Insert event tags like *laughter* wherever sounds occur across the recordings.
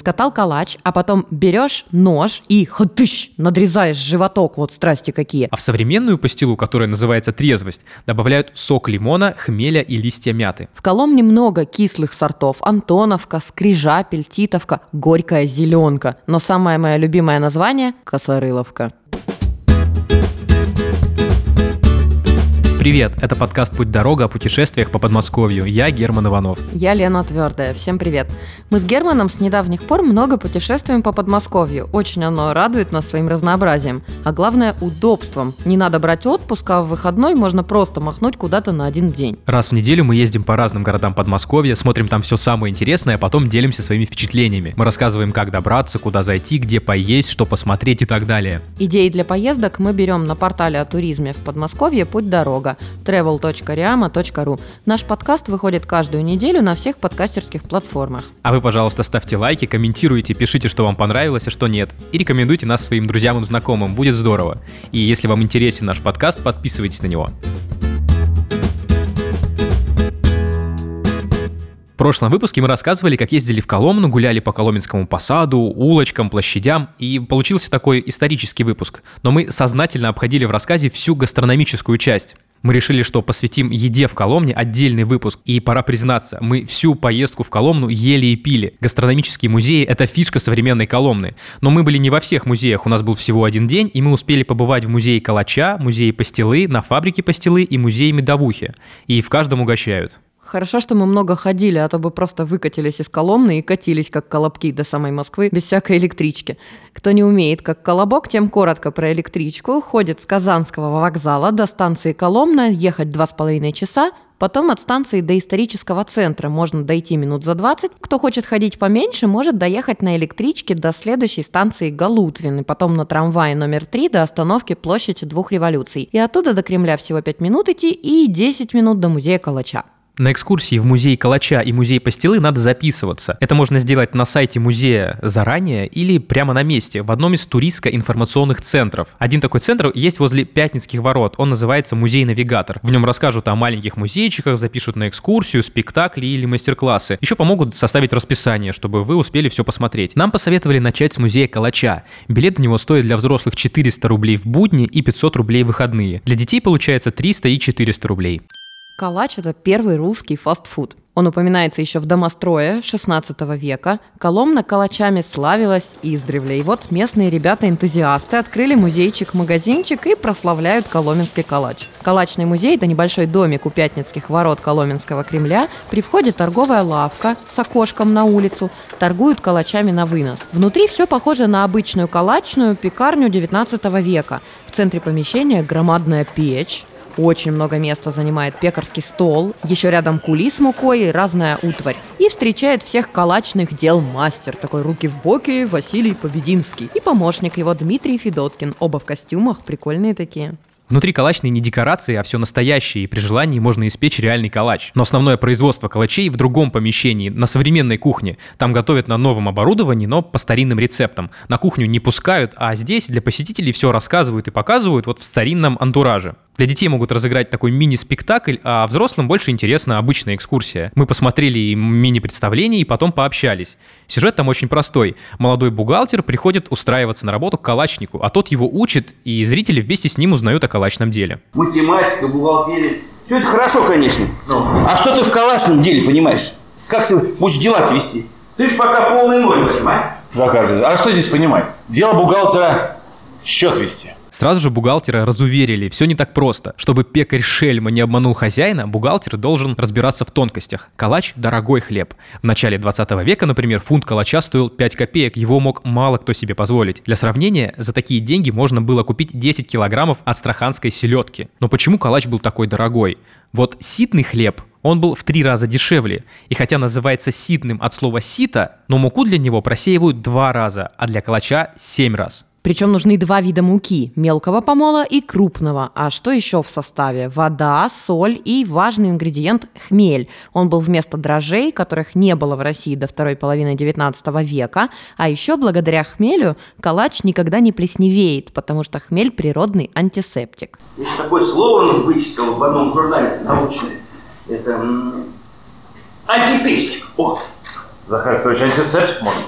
Скатал калач, а потом берешь нож и ходыщ, надрезаешь животок, вот страсти какие. А в современную пастилу, которая называется трезвость, добавляют сок лимона, хмеля и листья мяты. В Коломне много кислых сортов. Антоновка, скрижапель, титовка, горькая зеленка. Но самое мое любимое название – косорыловка. Привет, это подкаст «Путь дорога» о путешествиях по Подмосковью. Я Герман Иванов. Я Лена Твердая. Всем привет. Мы с Германом с недавних пор много путешествуем по Подмосковью. Очень оно радует нас своим разнообразием. А главное – удобством. Не надо брать отпуск, а в выходной можно просто махнуть куда-то на один день. Раз в неделю мы ездим по разным городам Подмосковья, смотрим там все самое интересное, а потом делимся своими впечатлениями. Мы рассказываем, как добраться, куда зайти, где поесть, что посмотреть и так далее. Идеи для поездок мы берем на портале о туризме в Подмосковье «Путь дорога» блога travel.riama.ru. Наш подкаст выходит каждую неделю на всех подкастерских платформах. А вы, пожалуйста, ставьте лайки, комментируйте, пишите, что вам понравилось, а что нет. И рекомендуйте нас своим друзьям и знакомым, будет здорово. И если вам интересен наш подкаст, подписывайтесь на него. В прошлом выпуске мы рассказывали, как ездили в Коломну, гуляли по Коломенскому посаду, улочкам, площадям, и получился такой исторический выпуск. Но мы сознательно обходили в рассказе всю гастрономическую часть. Мы решили, что посвятим еде в Коломне отдельный выпуск. И пора признаться, мы всю поездку в Коломну ели и пили. Гастрономические музеи – это фишка современной Коломны. Но мы были не во всех музеях, у нас был всего один день, и мы успели побывать в музее Калача, музее Пастилы, на фабрике Пастилы и музее Медовухи. И в каждом угощают. Хорошо, что мы много ходили, а то бы просто выкатились из Коломны и катились, как колобки, до самой Москвы, без всякой электрички. Кто не умеет, как колобок, тем коротко про электричку. Ходит с Казанского вокзала до станции Коломна, ехать два с половиной часа, Потом от станции до исторического центра можно дойти минут за 20. Кто хочет ходить поменьше, может доехать на электричке до следующей станции Галутвин, и потом на трамвае номер 3 до остановки площади двух революций. И оттуда до Кремля всего 5 минут идти и 10 минут до музея Калача. На экскурсии в музей Калача и музей Пастилы надо записываться. Это можно сделать на сайте музея заранее или прямо на месте, в одном из туристско-информационных центров. Один такой центр есть возле Пятницких ворот. Он называется «Музей-навигатор». В нем расскажут о маленьких музейчиках, запишут на экскурсию, спектакли или мастер-классы. Еще помогут составить расписание, чтобы вы успели все посмотреть. Нам посоветовали начать с музея Калача. Билет в него стоит для взрослых 400 рублей в будни и 500 рублей в выходные. Для детей получается 300 и 400 рублей. Калач – это первый русский фастфуд. Он упоминается еще в домострое XVI века. Коломна калачами славилась издревле. И вот местные ребята-энтузиасты открыли музейчик-магазинчик и прославляют Коломенский калач. Калачный музей – это небольшой домик у Пятницких ворот Коломенского Кремля. При входе торговая лавка с окошком на улицу. Торгуют калачами на вынос. Внутри все похоже на обычную калачную пекарню XIX века. В центре помещения громадная печь, очень много места занимает пекарский стол, еще рядом кули с мукой и разная утварь. И встречает всех калачных дел мастер, такой руки в боки Василий Побединский. И помощник его Дмитрий Федоткин, оба в костюмах, прикольные такие. Внутри калачной не декорации, а все настоящее, и при желании можно испечь реальный калач. Но основное производство калачей в другом помещении, на современной кухне. Там готовят на новом оборудовании, но по старинным рецептам. На кухню не пускают, а здесь для посетителей все рассказывают и показывают вот в старинном антураже. Для детей могут разыграть такой мини-спектакль, а взрослым больше интересна обычная экскурсия. Мы посмотрели мини-представление и потом пообщались. Сюжет там очень простой. Молодой бухгалтер приходит устраиваться на работу к калачнику, а тот его учит, и зрители вместе с ним узнают о калачном деле. Математика, бухгалтерия. Все это хорошо, конечно. Ну. А что ты в калачном деле понимаешь? Как ты будешь дела вести? Ты ж пока полный ноль, понимаешь? А что здесь понимать? Дело бухгалтера счет вести. Сразу же бухгалтера разуверили, все не так просто. Чтобы пекарь Шельма не обманул хозяина, бухгалтер должен разбираться в тонкостях. Калач – дорогой хлеб. В начале 20 века, например, фунт калача стоил 5 копеек, его мог мало кто себе позволить. Для сравнения, за такие деньги можно было купить 10 килограммов астраханской селедки. Но почему калач был такой дорогой? Вот ситный хлеб он был в три раза дешевле, и хотя называется ситным от слова сито, но муку для него просеивают два раза, а для калача семь раз. Причем нужны два вида муки – мелкого помола и крупного. А что еще в составе? Вода, соль и важный ингредиент – хмель. Он был вместо дрожжей, которых не было в России до второй половины XIX века. А еще благодаря хмелю калач никогда не плесневеет, потому что хмель – природный антисептик. Есть такое слово, он вычитал в одном журнале научное. Это антипестик. О! Захар Петрович, антисептик может?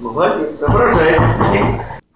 Молодец, соображает.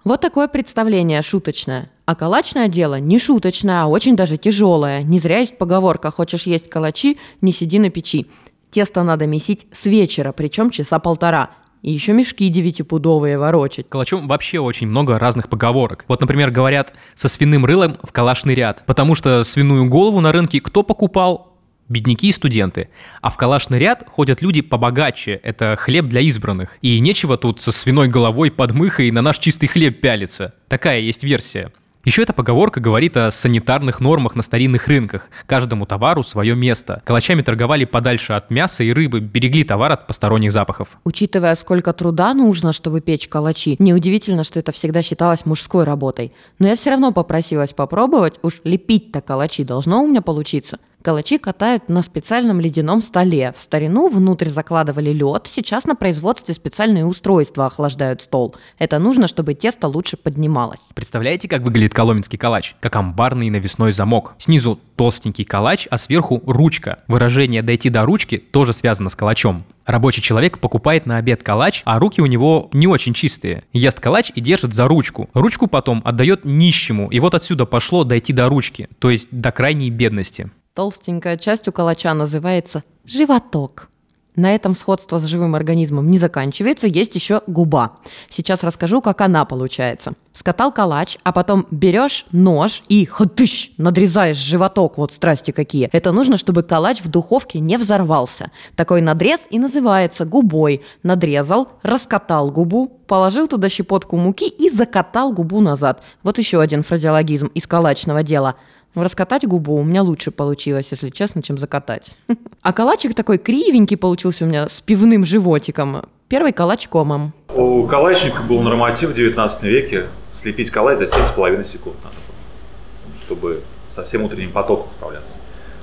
Вот такое представление шуточное. А калачное дело не шуточное, а очень даже тяжелое. Не зря есть поговорка «хочешь есть калачи, не сиди на печи». Тесто надо месить с вечера, причем часа полтора. И еще мешки девятипудовые ворочать. Калачом вообще очень много разных поговорок. Вот, например, говорят «со свиным рылом в калашный ряд», потому что свиную голову на рынке кто покупал? Бедняки и студенты. А в калашный ряд ходят люди побогаче, это хлеб для избранных. И нечего тут со свиной головой под мыхой на наш чистый хлеб пялиться. Такая есть версия. Еще эта поговорка говорит о санитарных нормах на старинных рынках. Каждому товару свое место. Калачами торговали подальше от мяса и рыбы, берегли товар от посторонних запахов. Учитывая, сколько труда нужно, чтобы печь калачи, неудивительно, что это всегда считалось мужской работой. Но я все равно попросилась попробовать, уж лепить-то калачи должно у меня получиться. Калачи катают на специальном ледяном столе. В старину внутрь закладывали лед, сейчас на производстве специальные устройства охлаждают стол. Это нужно, чтобы тесто лучше поднималось. Представляете, как выглядит коломенский калач? Как амбарный навесной замок. Снизу толстенький калач, а сверху ручка. Выражение «дойти до ручки» тоже связано с калачом. Рабочий человек покупает на обед калач, а руки у него не очень чистые. Ест калач и держит за ручку. Ручку потом отдает нищему. И вот отсюда пошло дойти до ручки, то есть до крайней бедности. Толстенькая часть у калача называется животок. На этом сходство с живым организмом не заканчивается, есть еще губа. Сейчас расскажу, как она получается. Скатал калач, а потом берешь нож и ходыщ, надрезаешь животок, вот страсти какие. Это нужно, чтобы калач в духовке не взорвался. Такой надрез и называется губой. Надрезал, раскатал губу, положил туда щепотку муки и закатал губу назад. Вот еще один фразеологизм из калачного дела – Раскатать губу у меня лучше получилось, если честно, чем закатать. *laughs* А калачик такой кривенький получился у меня с пивным животиком. Первый калач комом. У калачника был норматив в 19 веке слепить калач за 7,5 секунд надо было, чтобы со всем утренним потоком справляться.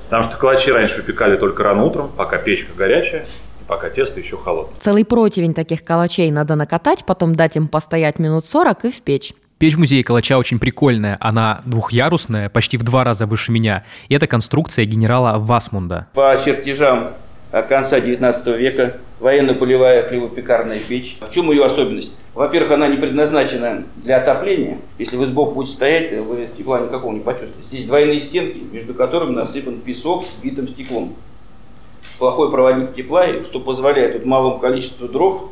Потому что калачи раньше выпекали только рано утром, пока печка горячая, и пока тесто еще холодное. Целый противень таких калачей надо накатать, потом дать им постоять минут 40 и в печь. Печь музея Калача очень прикольная. Она двухъярусная, почти в два раза выше меня. И это конструкция генерала Васмунда. По чертежам конца 19 века военно-полевая хлебопекарная печь. В чем ее особенность? Во-первых, она не предназначена для отопления. Если вы сбоку будете стоять, вы тепла никакого не почувствуете. Здесь двойные стенки, между которыми насыпан песок с битым стеклом. Плохой проводник тепла, что позволяет малому количеству дров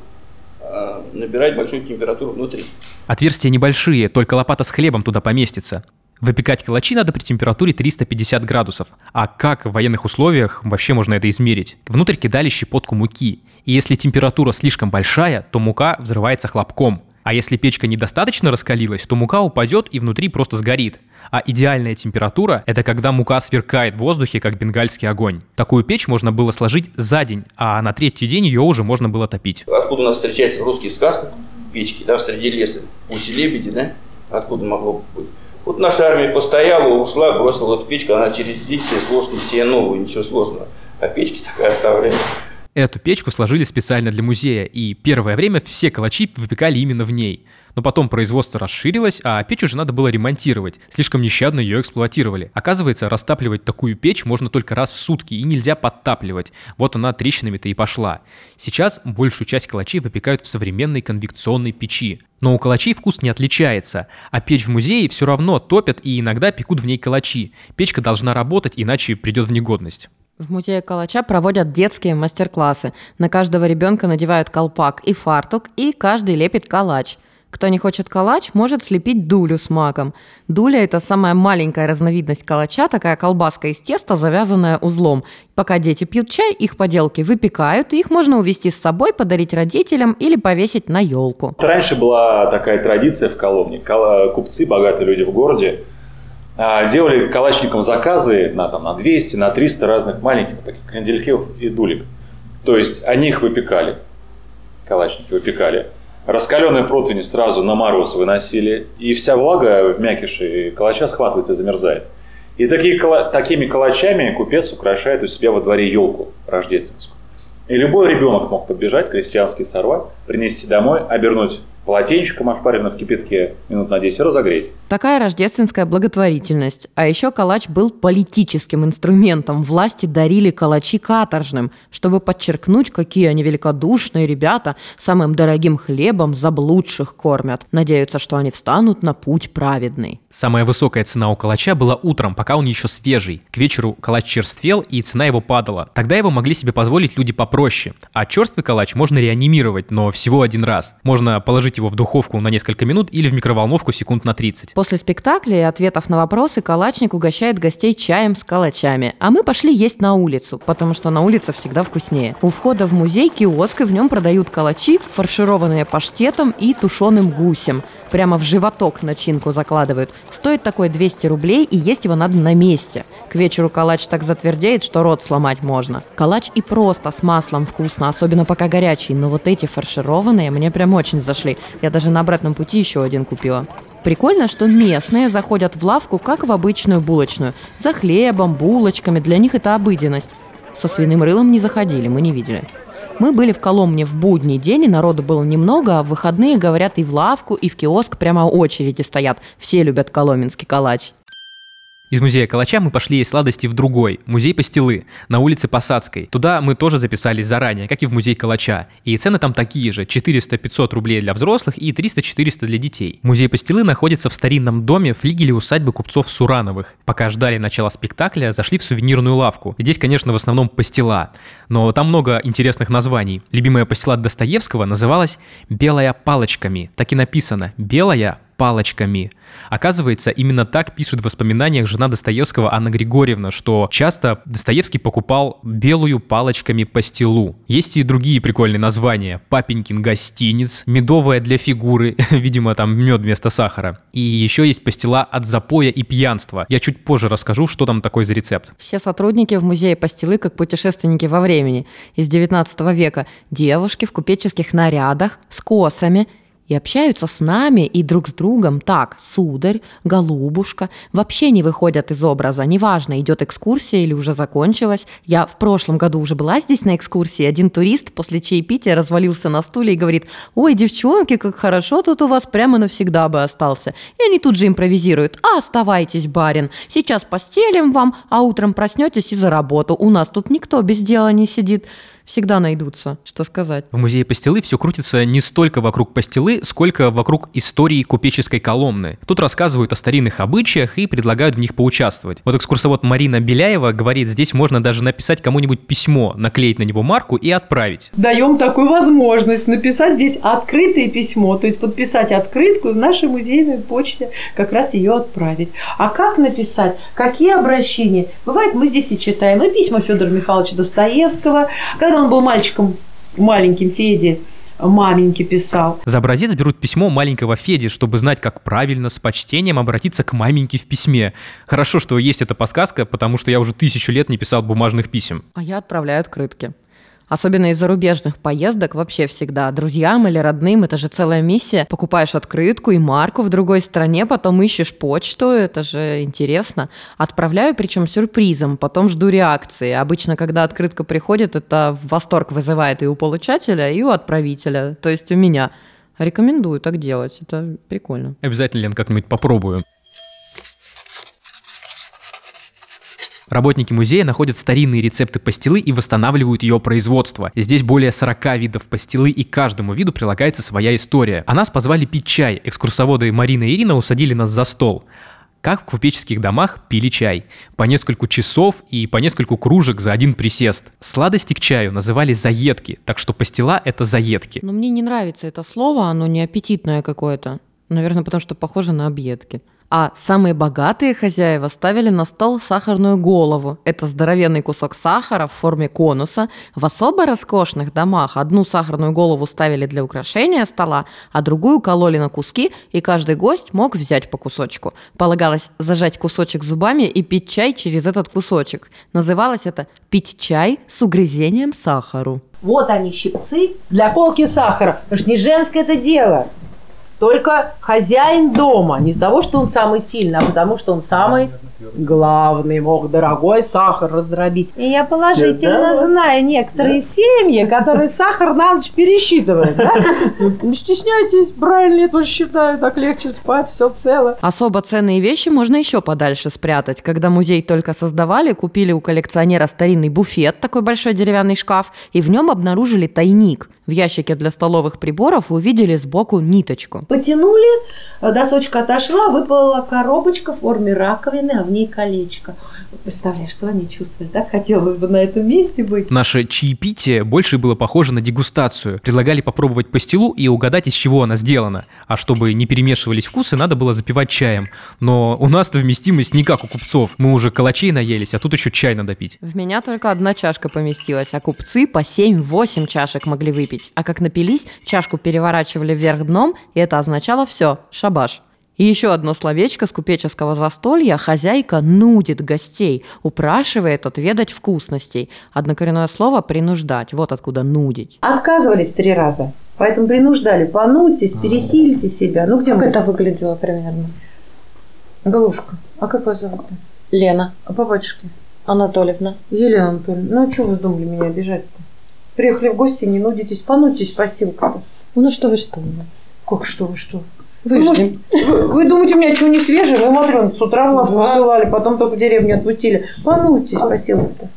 набирать большую температуру внутри. Отверстия небольшие, только лопата с хлебом туда поместится. Выпекать калачи надо при температуре 350 градусов. А как в военных условиях вообще можно это измерить? Внутрь кидали щепотку муки. И если температура слишком большая, то мука взрывается хлопком. А если печка недостаточно раскалилась, то мука упадет и внутри просто сгорит. А идеальная температура – это когда мука сверкает в воздухе, как бенгальский огонь. Такую печь можно было сложить за день, а на третий день ее уже можно было топить. Откуда у нас встречается в русских сказках печки, да, среди леса, гуси лебеди, да? Откуда могло быть? Вот наша армия постояла, ушла, бросила эту печку, она через день сложно себе новую, ничего сложного. А печки такая оставляет. Эту печку сложили специально для музея, и первое время все калачи выпекали именно в ней. Но потом производство расширилось, а печь уже надо было ремонтировать. Слишком нещадно ее эксплуатировали. Оказывается, растапливать такую печь можно только раз в сутки, и нельзя подтапливать. Вот она трещинами-то и пошла. Сейчас большую часть калачей выпекают в современной конвекционной печи. Но у калачей вкус не отличается, а печь в музее все равно топят и иногда пекут в ней калачи. Печка должна работать, иначе придет в негодность. В музее Калача проводят детские мастер-классы. На каждого ребенка надевают колпак и фартук, и каждый лепит калач. Кто не хочет калач, может слепить дулю с маком. Дуля – это самая маленькая разновидность калача, такая колбаска из теста, завязанная узлом. Пока дети пьют чай, их поделки выпекают, их можно увезти с собой, подарить родителям или повесить на елку. Раньше была такая традиция в Коломне. Купцы, богатые люди в городе, делали калачникам заказы на, там, на 200, на 300 разных маленьких таких кандельков и дулек. То есть они их выпекали, калачники выпекали. Раскаленные противни сразу на мороз выносили, и вся влага в мякише калача схватывается замерзает. И такие, такими калачами купец украшает у себя во дворе елку рождественскую. И любой ребенок мог подбежать, крестьянский сорвать, принести домой, обернуть полотенчиком, ошпаренным в кипятке, минут на 10 разогреть. Такая рождественская благотворительность. А еще калач был политическим инструментом. Власти дарили калачи каторжным, чтобы подчеркнуть, какие они великодушные ребята, самым дорогим хлебом заблудших кормят. Надеются, что они встанут на путь праведный. Самая высокая цена у калача была утром, пока он еще свежий. К вечеру калач черствел, и цена его падала. Тогда его могли себе позволить люди попроще. А черствый калач можно реанимировать, но всего один раз. Можно положить его в духовку на несколько минут или в микроволновку секунд на 30. После спектакля и ответов на вопросы калачник угощает гостей чаем с калачами. А мы пошли есть на улицу, потому что на улице всегда вкуснее. У входа в музей киоск, и в нем продают калачи, фаршированные паштетом и тушеным гусем. Прямо в животок начинку закладывают. Стоит такой 200 рублей, и есть его надо на месте. К вечеру калач так затвердеет, что рот сломать можно. Калач и просто с маслом вкусно, особенно пока горячий, но вот эти фаршированные мне прям очень зашли. Я даже на обратном пути еще один купила. Прикольно, что местные заходят в лавку, как в обычную булочную. За хлебом, булочками, для них это обыденность. Со свиным рылом не заходили, мы не видели. Мы были в Коломне в будний день, и народу было немного, а в выходные, говорят, и в лавку, и в киоск прямо очереди стоят. Все любят коломенский калач. Из музея Калача мы пошли есть сладости в другой, музей Пастилы, на улице Посадской. Туда мы тоже записались заранее, как и в музей Калача. И цены там такие же, 400-500 рублей для взрослых и 300-400 для детей. Музей Пастилы находится в старинном доме флигеле усадьбы купцов Сурановых. Пока ждали начала спектакля, зашли в сувенирную лавку. Здесь, конечно, в основном пастила, но там много интересных названий. Любимая пастила Достоевского называлась «Белая палочками». Так и написано «Белая палочками. Оказывается, именно так пишет в воспоминаниях жена Достоевского Анна Григорьевна, что часто Достоевский покупал белую палочками пастилу. Есть и другие прикольные названия. Папенькин гостиниц, медовая для фигуры, *laughs* видимо, там мед вместо сахара. И еще есть пастила от запоя и пьянства. Я чуть позже расскажу, что там такой за рецепт. Все сотрудники в музее пастилы как путешественники во времени из 19 века. Девушки в купеческих нарядах, с косами – и общаются с нами и друг с другом. Так, сударь, голубушка, вообще не выходят из образа, неважно, идет экскурсия или уже закончилась. Я в прошлом году уже была здесь на экскурсии, один турист после чаепития развалился на стуле и говорит, ой, девчонки, как хорошо тут у вас, прямо навсегда бы остался. И они тут же импровизируют, а оставайтесь, барин, сейчас постелим вам, а утром проснетесь и за работу, у нас тут никто без дела не сидит всегда найдутся, что сказать. В музее пастилы все крутится не столько вокруг пастилы, сколько вокруг истории купеческой коломны. Тут рассказывают о старинных обычаях и предлагают в них поучаствовать. Вот экскурсовод Марина Беляева говорит, здесь можно даже написать кому-нибудь письмо, наклеить на него марку и отправить. Даем такую возможность написать здесь открытое письмо, то есть подписать открытку и в нашей музейной почте как раз ее отправить. А как написать? Какие обращения? Бывает, мы здесь и читаем и письма Федора Михайловича Достоевского, когда он был мальчиком, маленьким Феди, маменьке писал. За образец берут письмо маленького Феди, чтобы знать, как правильно с почтением обратиться к маменьке в письме. Хорошо, что есть эта подсказка, потому что я уже тысячу лет не писал бумажных писем. А я отправляю открытки. Особенно из зарубежных поездок вообще всегда. Друзьям или родным это же целая миссия. Покупаешь открытку и марку в другой стране, потом ищешь почту, это же интересно. Отправляю, причем сюрпризом, потом жду реакции. Обычно, когда открытка приходит, это восторг вызывает и у получателя, и у отправителя, то есть у меня. Рекомендую так делать, это прикольно. Обязательно, Лен, как-нибудь попробую. Работники музея находят старинные рецепты пастилы и восстанавливают ее производство. Здесь более 40 видов пастилы, и каждому виду прилагается своя история. А нас позвали пить чай. Экскурсоводы Марина и Ирина усадили нас за стол. Как в купеческих домах пили чай. По нескольку часов и по нескольку кружек за один присест. Сладости к чаю называли заедки, так что пастила – это заедки. Но мне не нравится это слово, оно не аппетитное какое-то. Наверное, потому что похоже на объедки. А самые богатые хозяева ставили на стол сахарную голову. Это здоровенный кусок сахара в форме конуса. В особо роскошных домах одну сахарную голову ставили для украшения стола, а другую кололи на куски, и каждый гость мог взять по кусочку. Полагалось зажать кусочек зубами и пить чай через этот кусочек. Называлось это «пить чай с угрызением сахару». Вот они, щипцы для полки сахара. Потому что не женское это дело. Только хозяин дома. Не из-за того, что он самый сильный, а потому что он самый главный. Мог дорогой сахар раздробить. И я положительно Да. знаю некоторые семьи, которые сахар на ночь пересчитывают. да? *laughs* Не стесняйтесь, правильно тоже считаю, так легче спать, все цело. Особо ценные вещи можно еще подальше спрятать. Когда музей только создавали, купили у коллекционера старинный буфет, такой большой деревянный шкаф, и в нем обнаружили тайник. В ящике для столовых приборов увидели сбоку ниточку. Потянули, э, досочка отошла, выпала коробочка в форме раковины, а в ней колечко. Представляешь, что они чувствовали? Так хотелось бы на этом месте быть. Наше чаепитие больше было похоже на дегустацию. Предлагали попробовать пастилу и угадать, из чего она сделана. А чтобы не перемешивались вкусы, надо было запивать чаем. Но у нас-то вместимость не как у купцов. Мы уже калачей наелись, а тут еще чай надо пить. В меня только одна чашка поместилась, а купцы по 7-8 чашек могли выпить. А как напились, чашку переворачивали вверх дном, и это означало все, шабаш. И еще одно словечко с купеческого застолья. Хозяйка нудит гостей, упрашивает отведать вкусностей. Однокоренное слово «принуждать». Вот откуда «нудить». Отказывались три раза. Поэтому принуждали, понудьтесь, пересилите себя. Ну где Как мы? это выглядело примерно? Галушка, а как вас зовут-то? Лена А по батюшке? Анатольевна. Елена Анатольевна, ну а что вы думали меня обижать-то? Приехали в гости, не нудитесь, понудьтесь постилка-то. Ну что вы, что вы. Как что вы, что? Выждем. Вы, вы думаете, у меня что не свежее? Вы, Матрёна, с утра в лавку посылали, потом только в деревню отпустили. Понудьтесь, постилка-то.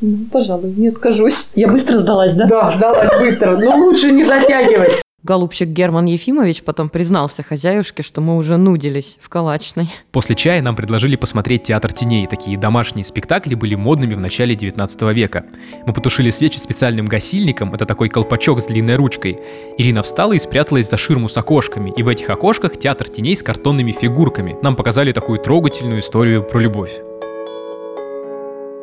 Ну, пожалуй, не откажусь. Я быстро сдалась, да? Да, сдалась быстро, но лучше не затягивать. Голубчик Герман Ефимович потом признался хозяюшке, что мы уже нудились в калачной. После чая нам предложили посмотреть театр теней. Такие домашние спектакли были модными в начале 19 века. Мы потушили свечи специальным гасильником, это такой колпачок с длинной ручкой. Ирина встала и спряталась за ширму с окошками, и в этих окошках театр теней с картонными фигурками. Нам показали такую трогательную историю про любовь.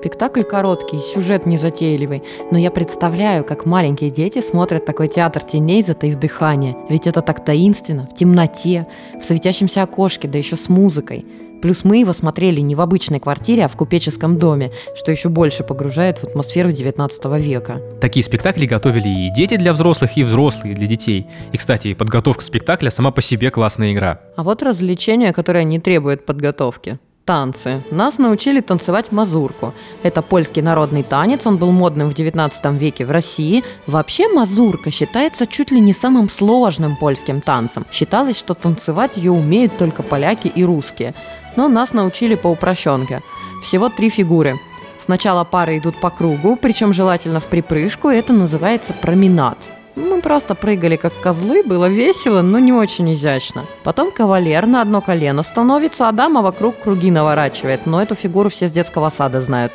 Спектакль короткий, сюжет незатейливый, но я представляю, как маленькие дети смотрят такой театр теней, затаив дыхание. Ведь это так таинственно, в темноте, в светящемся окошке, да еще с музыкой. Плюс мы его смотрели не в обычной квартире, а в купеческом доме, что еще больше погружает в атмосферу 19 века. Такие спектакли готовили и дети для взрослых, и взрослые для детей. И, кстати, подготовка спектакля сама по себе классная игра. А вот развлечение, которое не требует подготовки. Танцы. Нас научили танцевать мазурку. Это польский народный танец, он был модным в 19 веке в России. Вообще мазурка считается чуть ли не самым сложным польским танцем. Считалось, что танцевать ее умеют только поляки и русские. Но нас научили по упрощенке. Всего три фигуры. Сначала пары идут по кругу, причем желательно в припрыжку, это называется променад. Мы просто прыгали как козлы, было весело, но не очень изящно. Потом кавалер на одно колено становится, а дама вокруг круги наворачивает, но эту фигуру все с детского сада знают.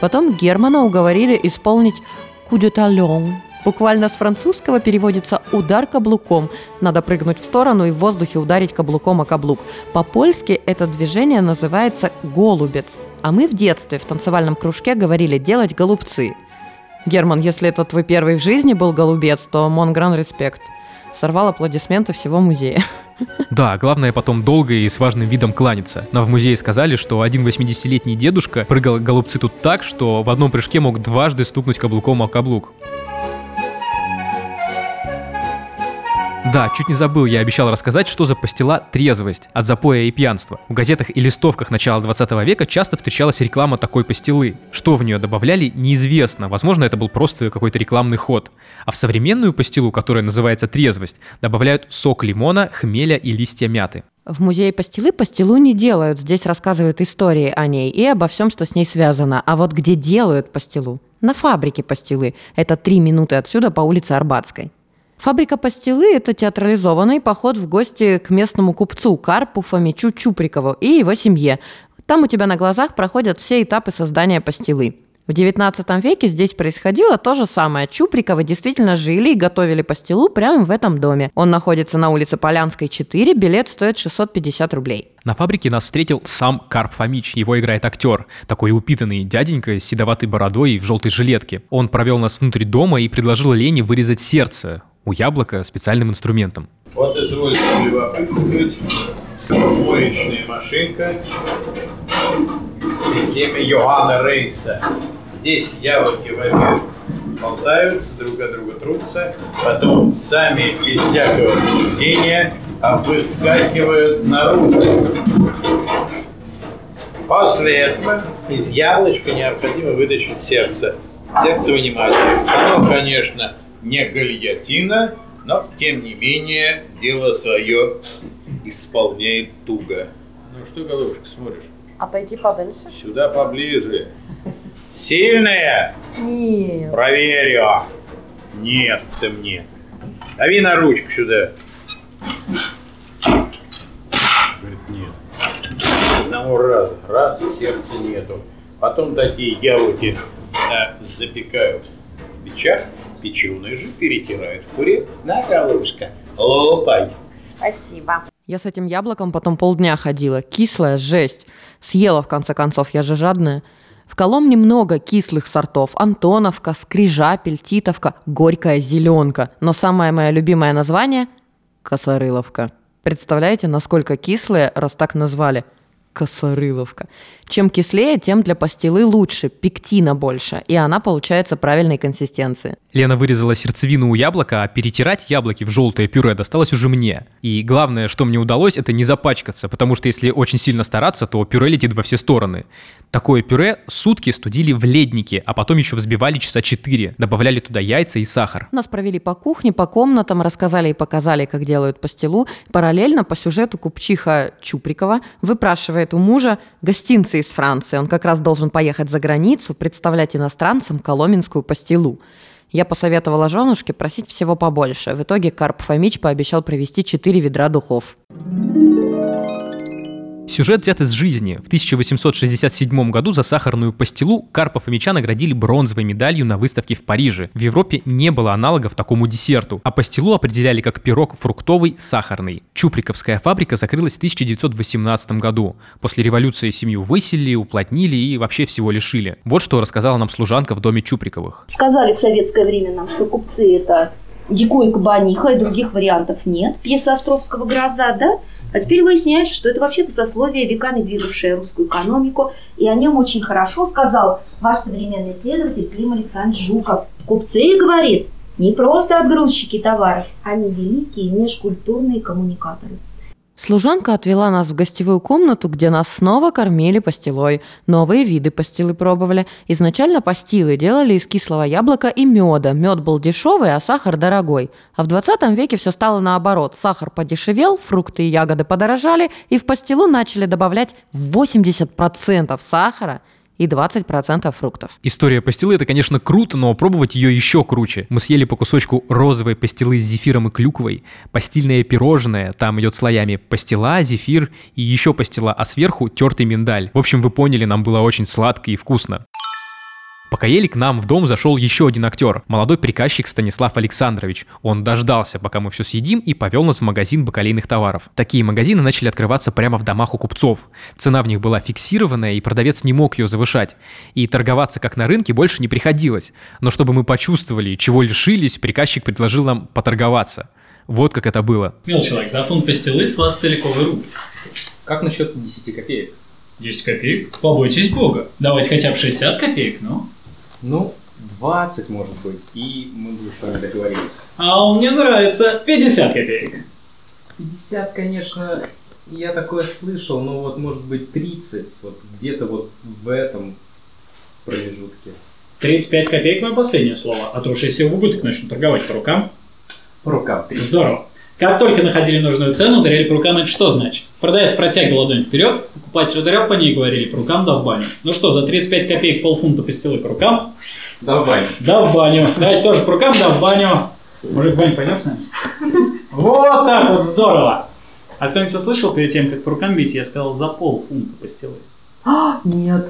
Потом Германа уговорили исполнить «кудетален». Буквально с французского переводится «удар каблуком». Надо прыгнуть в сторону и в воздухе ударить каблуком о каблук. По-польски это движение называется «голубец». А мы в детстве в танцевальном кружке говорили «делать голубцы». Герман, если это твой первый в жизни был голубец, то монгран респект. Сорвал аплодисменты всего музея. Да, главное потом долго и с важным видом кланяться. Нам в музее сказали, что один 80-летний дедушка прыгал голубцы тут так, что в одном прыжке мог дважды стукнуть каблуком о каблук. Да, чуть не забыл, я обещал рассказать, что за пастила трезвость от запоя и пьянства. В газетах и листовках начала 20 века часто встречалась реклама такой пастилы. Что в нее добавляли, неизвестно. Возможно, это был просто какой-то рекламный ход. А в современную пастилу, которая называется трезвость, добавляют сок лимона, хмеля и листья мяты. В музее пастилы пастилу не делают. Здесь рассказывают истории о ней и обо всем, что с ней связано. А вот где делают пастилу? На фабрике пастилы. Это три минуты отсюда по улице Арбатской. Фабрика пастилы – это театрализованный поход в гости к местному купцу Карпу Фомичу Чуприкову и его семье. Там у тебя на глазах проходят все этапы создания пастилы. В XIX веке здесь происходило то же самое. Чуприковы действительно жили и готовили пастилу прямо в этом доме. Он находится на улице Полянской, 4, билет стоит 650 рублей. На фабрике нас встретил сам Карп Фомич. Его играет актер. Такой упитанный дяденька с седоватой бородой и в желтой жилетке. Он провел нас внутрь дома и предложил Лене вырезать сердце у яблока специальным инструментом. Вот извольте любопытствовать. Моечная машинка системы Йоганна Рейса. Здесь яблоки в обед болтаются, друг от друга трутся, потом сами без всякого суждения выскакивают наружу. После этого из яблочка необходимо вытащить сердце. Сердце вынимать. Оно, конечно, не гальятина, но, тем не менее, дело свое исполняет туго. Ну что, голубушка, смотришь? Отойти подальше? Сюда поближе. Сильная? Нет. Проверю. Нет, ты мне. Дави на ручку сюда. Говорит, нет. Одного раза. Раз, сердца нету. Потом такие яблоки а, запекают в Печеные же перетирают в пюре. На, голубушка, лопай. Спасибо. Я с этим яблоком потом полдня ходила. Кислая жесть. Съела, в конце концов, я же жадная. В Коломне много кислых сортов. Антоновка, Скрижапель, Титовка, Горькая зеленка. Но самое мое любимое название – Косорыловка. Представляете, насколько кислые, раз так назвали? Косорыловка. Чем кислее, тем для пастилы лучше, пектина больше, и она получается правильной консистенции. Лена вырезала сердцевину у яблока, а перетирать яблоки в желтое пюре досталось уже мне. И главное, что мне удалось, это не запачкаться, потому что если очень сильно стараться, то пюре летит во все стороны. Такое пюре сутки студили в леднике, а потом еще взбивали часа 4, добавляли туда яйца и сахар. Нас провели по кухне, по комнатам, рассказали и показали, как делают пастилу. Параллельно по сюжету купчиха Чуприкова выпрашивает у мужа гостинцы из Франции. Он как раз должен поехать за границу, представлять иностранцам коломенскую пастилу. Я посоветовала женушке просить всего побольше. В итоге Карп Фомич пообещал привезти 4 ведра духов. Сюжет взят из жизни. В 1867 году за сахарную пастилу Карпов и Меча наградили бронзовой медалью на выставке в Париже. В Европе не было аналогов такому десерту, а пастилу определяли как пирог фруктовый сахарный. Чуприковская фабрика закрылась в 1918 году. После революции семью выселили, уплотнили и вообще всего лишили. Вот что рассказала нам служанка в доме Чуприковых. Сказали в советское время нам, что купцы это Дикой Кабаниха, и других вариантов нет. Пьеса Островского «Гроза», да? А теперь выясняется, что это вообще-то сословие, веками двигавшее русскую экономику. И о нем очень хорошо сказал ваш современный исследователь Клим Александрович Жуков. Купцы, говорит, не просто отгрузчики товаров, они великие межкультурные коммуникаторы. Служанка отвела нас в гостевую комнату, где нас снова кормили пастилой. Новые виды пастилы пробовали. Изначально пастилы делали из кислого яблока и меда. Мед был дешевый, а сахар дорогой. А в 20 веке все стало наоборот. Сахар подешевел, фрукты и ягоды подорожали, и в пастилу начали добавлять 80% сахара – и 20% фруктов. История пастилы – это, конечно, круто, но пробовать ее еще круче. Мы съели по кусочку розовой пастилы с зефиром и клюквой, пастильное пирожное, там идет слоями пастила, зефир и еще пастила, а сверху тертый миндаль. В общем, вы поняли, нам было очень сладко и вкусно. Пока ели, к нам в дом зашел еще один актер, молодой приказчик Станислав Александрович. Он дождался, пока мы все съедим, и повел нас в магазин бакалейных товаров. Такие магазины начали открываться прямо в домах у купцов. Цена в них была фиксированная, и продавец не мог ее завышать. И торговаться как на рынке больше не приходилось. Но чтобы мы почувствовали, чего лишились, приказчик предложил нам поторговаться. Вот как это было. Мил человек, за фунт пастилы с вас целиковый рубль. Как насчет 10 копеек? 10 копеек? Побойтесь бога. Давайте хотя бы 60 копеек, ну. Ну, 20, может быть, и мы бы с вами договорились. А он мне нравится 50 копеек. 50, конечно, я такое слышал, но вот может быть 30, вот где-то вот в этом промежутке. 35 копеек мое последнее слово, а то уж если вы так начну торговать по рукам. По рукам. Здорово. Как только находили нужную цену, ударили по рукам, это что значит? Продавец протягивал ладонь вперед, покупатель ударял по ней и говорили, по рукам да в баню. Ну что, за 35 копеек полфунта пастилы по рукам? Да в баню. Да в баню. Давайте тоже по рукам, да в баню. Мужик в баню пойдешь, наверное? Вот так вот, здорово. А кто-нибудь услышал перед тем, как по рукам бить, я сказал за полфунта пастилы? А, нет.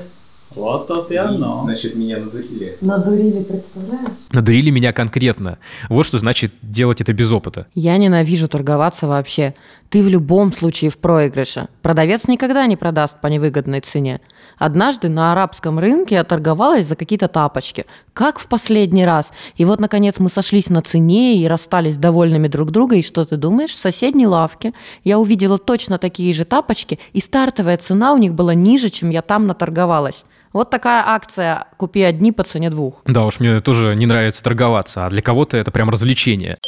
Вот то и оно. Значит, меня надурили. Надурили, представляешь? Надурили меня конкретно. Вот что значит делать это без опыта. Я ненавижу торговаться вообще. Ты в любом случае в проигрыше. Продавец никогда не продаст по невыгодной цене. Однажды на арабском рынке я торговалась за какие-то тапочки. Как в последний раз. И вот, наконец, мы сошлись на цене и расстались довольными друг друга. И что ты думаешь? В соседней лавке я увидела точно такие же тапочки, и стартовая цена у них была ниже, чем я там наторговалась. Вот такая акция «Купи одни по цене двух». Да уж, мне тоже не нравится торговаться, а для кого-то это прям развлечение.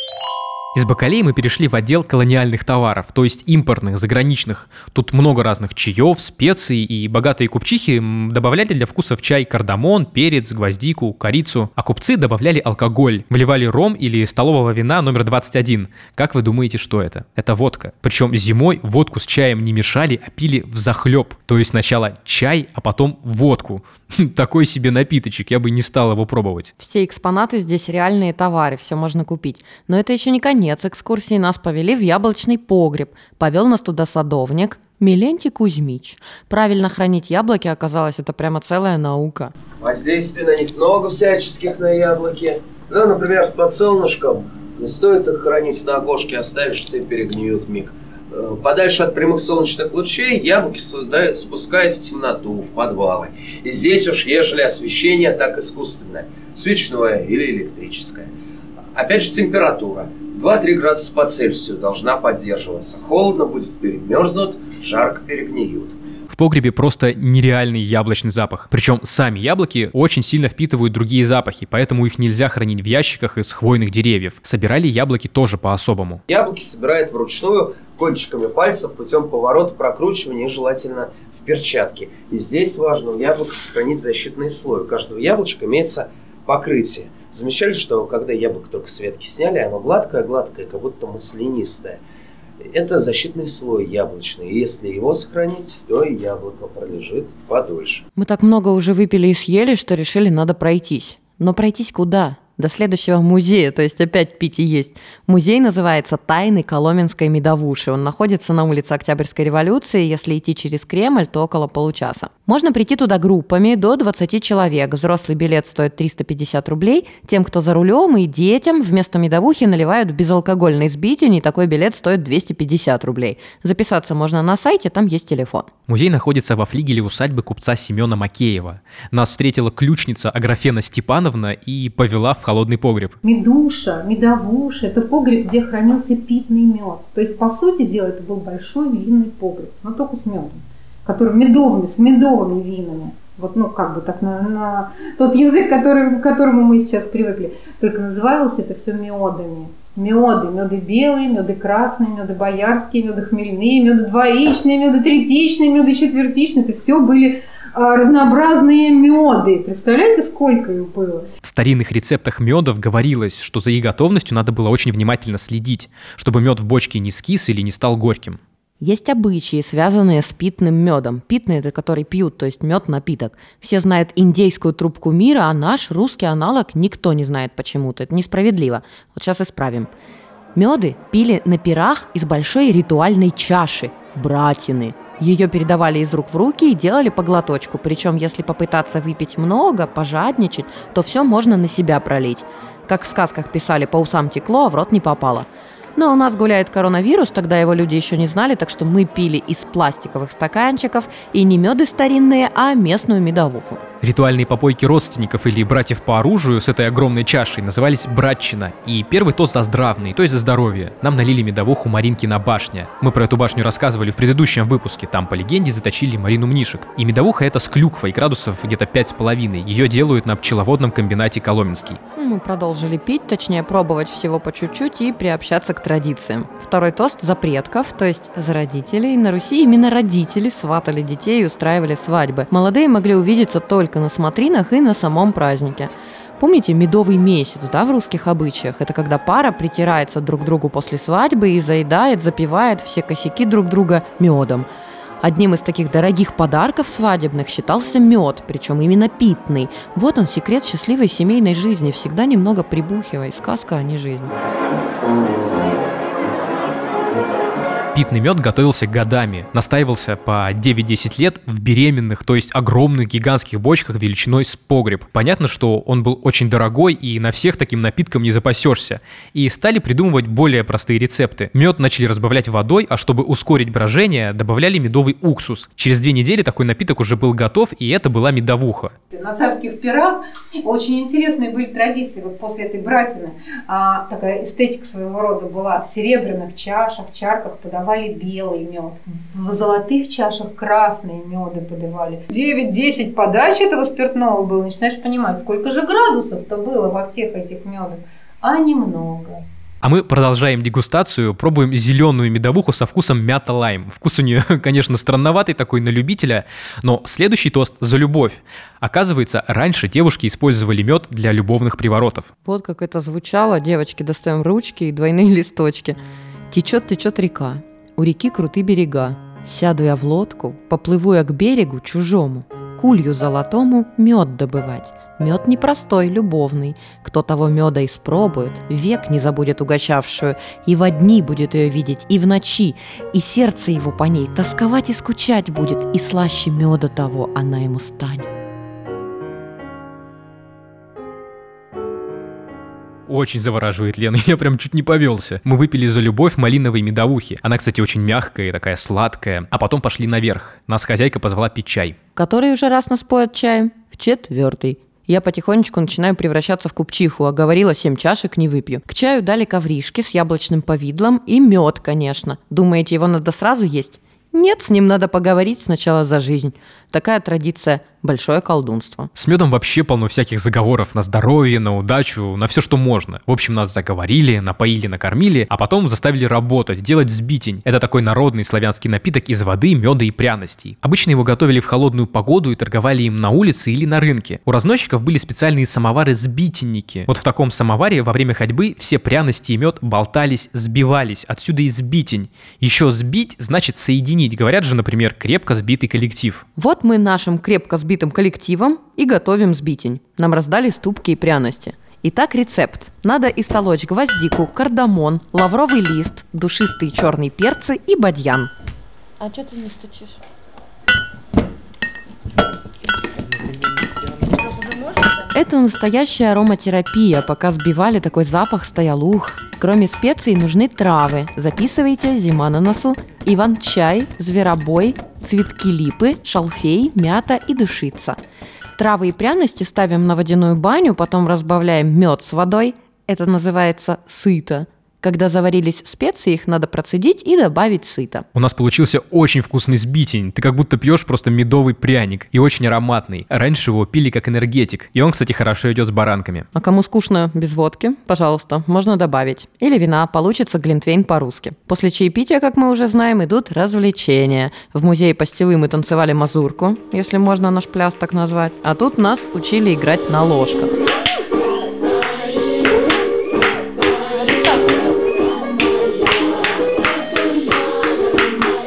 Из бакалеи мы перешли в отдел колониальных товаров, то есть импортных, заграничных. Тут много разных чаев, специй, и богатые купчихи добавляли для вкуса в чай кардамон, перец, гвоздику, корицу, а купцы добавляли алкоголь, вливали ром или столового вина номер 21. Как вы думаете, что это? Это водка. Причем зимой водку с чаем не мешали, а пили в захлеб. То есть сначала чай, а потом водку. *laughs* Такой себе напиточек, я бы не стал его пробовать. Все экспонаты здесь реальные товары, все можно купить. Но это еще не конец экскурсии. Нас повели в яблочный погреб. Повел нас туда садовник, Милентий Кузьмич. Правильно хранить яблоки оказалось, это прямо целая наука. Воздействий на них много всяческих на яблоки. Ну, например, с подсолнышком. Не стоит их хранить на окошке, оставишь, все перегниют миг. Э, подальше от прямых солнечных лучей яблоки спускают в темноту, в подвалы. И здесь уж ежели освещение, так искусственное, свечное или электрическое. Опять же температура. 2-3 градуса по Цельсию должна поддерживаться. Холодно будет перемерзнут, жарко перегниют. В погребе просто нереальный яблочный запах. Причем сами яблоки очень сильно впитывают другие запахи, поэтому их нельзя хранить в ящиках из хвойных деревьев. Собирали яблоки тоже по-особому. Яблоки собирают вручную кончиками пальцев путем поворота, прокручивания желательно в перчатке. И здесь важно у яблока сохранить защитный слой. У каждого яблочка имеется покрытие. Замечали, что когда яблоко только с ветки сняли, оно гладкое-гладкое, как будто маслянистое. Это защитный слой яблочный. И если его сохранить, то яблоко пролежит подольше. Мы так много уже выпили и съели, что решили, надо пройтись. Но пройтись куда? До следующего музея, то есть опять пить и есть. Музей называется «Тайны Коломенской медовуши». Он находится на улице Октябрьской революции. Если идти через Кремль, то около получаса. Можно прийти туда группами до 20 человек. Взрослый билет стоит 350 рублей. Тем, кто за рулем и детям, вместо медовухи наливают безалкогольный сбитень, и такой билет стоит 250 рублей. Записаться можно на сайте, там есть телефон. Музей находится во флигеле усадьбы купца Семена Макеева. Нас встретила ключница Аграфена Степановна и повела в холодный погреб. Медуша, медовуша – это погреб, где хранился питный мед. То есть, по сути дела, это был большой винный погреб, но только с медом, который медовыми, с медовыми винами. Вот, ну, как бы так на, на тот язык, который, к которому мы сейчас привыкли. Только называлось это все медами меды. Меды белые, меды красные, меды боярские, меды хмельные, меды двоичные, меды третичные, меды четвертичные. Это все были разнообразные меды. Представляете, сколько их было? В старинных рецептах медов говорилось, что за их готовностью надо было очень внимательно следить, чтобы мед в бочке не скис или не стал горьким. Есть обычаи, связанные с питным медом. Питный – это который пьют, то есть мед напиток. Все знают индейскую трубку мира, а наш русский аналог никто не знает почему-то. Это несправедливо. Вот сейчас исправим. Меды пили на пирах из большой ритуальной чаши – братины. Ее передавали из рук в руки и делали по глоточку. Причем, если попытаться выпить много, пожадничать, то все можно на себя пролить. Как в сказках писали, по усам текло, а в рот не попало – но у нас гуляет коронавирус, тогда его люди еще не знали, так что мы пили из пластиковых стаканчиков и не меды старинные, а местную медовуху. Ритуальные попойки родственников или братьев по оружию с этой огромной чашей назывались братчина. И первый тост за здравный, то есть за здоровье. Нам налили медовуху Маринки на башне. Мы про эту башню рассказывали в предыдущем выпуске. Там по легенде заточили Марину Мнишек. И медовуха это с клюквой, градусов где-то 5,5. Ее делают на пчеловодном комбинате Коломенский. Мы продолжили пить, точнее пробовать всего по чуть-чуть и приобщаться к традициям. Второй тост за предков, то есть за родителей. На Руси именно родители сватали детей и устраивали свадьбы. Молодые могли увидеться только на смотринах и на самом празднике. Помните медовый месяц, да, в русских обычаях? Это когда пара притирается друг к другу после свадьбы и заедает, запивает все косяки друг друга медом. Одним из таких дорогих подарков свадебных считался мед, причем именно питный. Вот он секрет счастливой семейной жизни. Всегда немного прибухивай. Сказка, а не жизнь. Питный мед готовился годами, настаивался по 9-10 лет в беременных, то есть огромных гигантских бочках величиной с погреб. Понятно, что он был очень дорогой и на всех таким напитком не запасешься. И стали придумывать более простые рецепты. Мед начали разбавлять водой, а чтобы ускорить брожение, добавляли медовый уксус. Через две недели такой напиток уже был готов, и это была медовуха. На царских пирах очень интересные были традиции. Вот после этой братины а, такая эстетика своего рода была в серебряных чашах, чарках подавали подавали белый мед. В золотых чашах красные меды подавали. 9-10 подач этого спиртного было. Начинаешь понимать, сколько же градусов-то было во всех этих медах. А немного. А мы продолжаем дегустацию, пробуем зеленую медовуху со вкусом мята-лайм. Вкус у нее, *laughs* конечно, странноватый такой на любителя, но следующий тост за любовь. Оказывается, раньше девушки использовали мед для любовных приворотов. Вот как это звучало. Девочки, достаем ручки и двойные *laughs* листочки. Течет, течет река. У реки крутые берега. Сяду я в лодку, поплыву я к берегу чужому. Кулью золотому мед добывать. Мед непростой, любовный. Кто того меда испробует, век не забудет угощавшую, и во дни будет ее видеть, и в ночи, и сердце его по ней тосковать и скучать будет, и слаще меда того она ему станет. Очень завораживает Лена, *laughs* я прям чуть не повелся. Мы выпили за любовь малиновой медовухи. Она, кстати, очень мягкая и такая сладкая. А потом пошли наверх. Нас хозяйка позвала пить чай. Который уже раз нас поет чаем? В четвертый. Я потихонечку начинаю превращаться в купчиху, а говорила, семь чашек не выпью. К чаю дали ковришки с яблочным повидлом и мед, конечно. Думаете, его надо сразу есть? Нет, с ним надо поговорить сначала за жизнь. Такая традиция – большое колдунство. С медом вообще полно всяких заговоров на здоровье, на удачу, на все, что можно. В общем, нас заговорили, напоили, накормили, а потом заставили работать, делать сбитень. Это такой народный славянский напиток из воды, меда и пряностей. Обычно его готовили в холодную погоду и торговали им на улице или на рынке. У разносчиков были специальные самовары-сбитенники. Вот в таком самоваре во время ходьбы все пряности и мед болтались, сбивались. Отсюда и сбитень. Еще сбить значит соединить. Говорят же, например, крепко сбитый коллектив. Вот мы нашим крепко сбитым коллективом и готовим сбитень. Нам раздали ступки и пряности. Итак, рецепт. Надо истолочь гвоздику, кардамон, лавровый лист, душистые черные перцы и бадьян. А что ты не стучишь? Это настоящая ароматерапия. Пока сбивали, такой запах стоял ух. Кроме специй нужны травы. Записывайте «Зима на носу», иван-чай, зверобой, цветки липы, шалфей, мята и душица. Травы и пряности ставим на водяную баню, потом разбавляем мед с водой. Это называется сыто. Когда заварились специи, их надо процедить и добавить сыто. У нас получился очень вкусный сбитень. Ты как будто пьешь просто медовый пряник. И очень ароматный. Раньше его пили как энергетик. И он, кстати, хорошо идет с баранками. А кому скучно без водки, пожалуйста, можно добавить. Или вина, получится глинтвейн по-русски. После чаепития, как мы уже знаем, идут развлечения. В музее Пастилы мы танцевали мазурку, если можно наш пляс так назвать. А тут нас учили играть на ложках.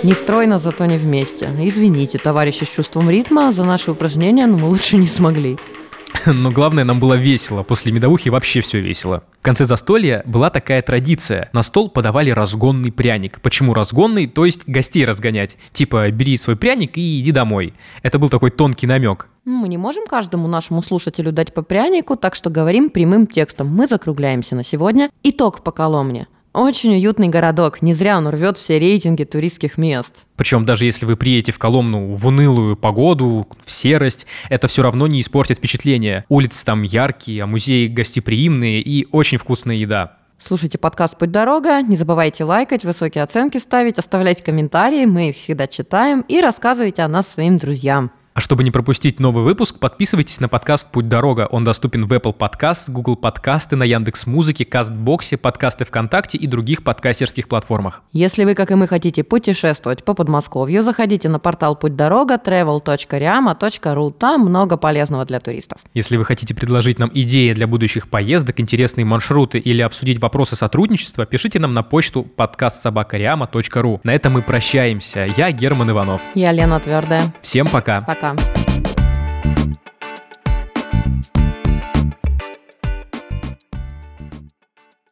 Не стройно, зато не вместе. Извините, товарищи с чувством ритма, за наши упражнения, но мы лучше не смогли. *laughs* Но главное, нам было весело. После медовухи вообще все весело. В конце застолья была такая традиция. На стол подавали разгонный пряник. Почему разгонный? То есть гостей разгонять. Типа, бери свой пряник и иди домой. Это был такой тонкий намек. Мы не можем каждому нашему слушателю дать по прянику, так что говорим прямым текстом. Мы закругляемся на сегодня. Итог по Коломне. Очень уютный городок, не зря он рвет все рейтинги туристских мест. Причем даже если вы приедете в Коломну в унылую погоду, в серость, это все равно не испортит впечатление. Улицы там яркие, а музеи гостеприимные и очень вкусная еда. Слушайте подкаст «Путь дорога», не забывайте лайкать, высокие оценки ставить, оставлять комментарии, мы их всегда читаем, и рассказывайте о нас своим друзьям. А чтобы не пропустить новый выпуск, подписывайтесь на подкаст «Путь дорога». Он доступен в Apple Podcast, Google подкасты, на Яндекс Музыке, Кастбоксе, подкасты ВКонтакте и других подкастерских платформах. Если вы, как и мы, хотите путешествовать по Подмосковью, заходите на портал «Путь дорога» travel.riama.ru. Там много полезного для туристов. Если вы хотите предложить нам идеи для будущих поездок, интересные маршруты или обсудить вопросы сотрудничества, пишите нам на почту подкастсобакариама.ру. На этом мы прощаемся. Я Герман Иванов. Я Лена Твердая. Всем пока. Пока.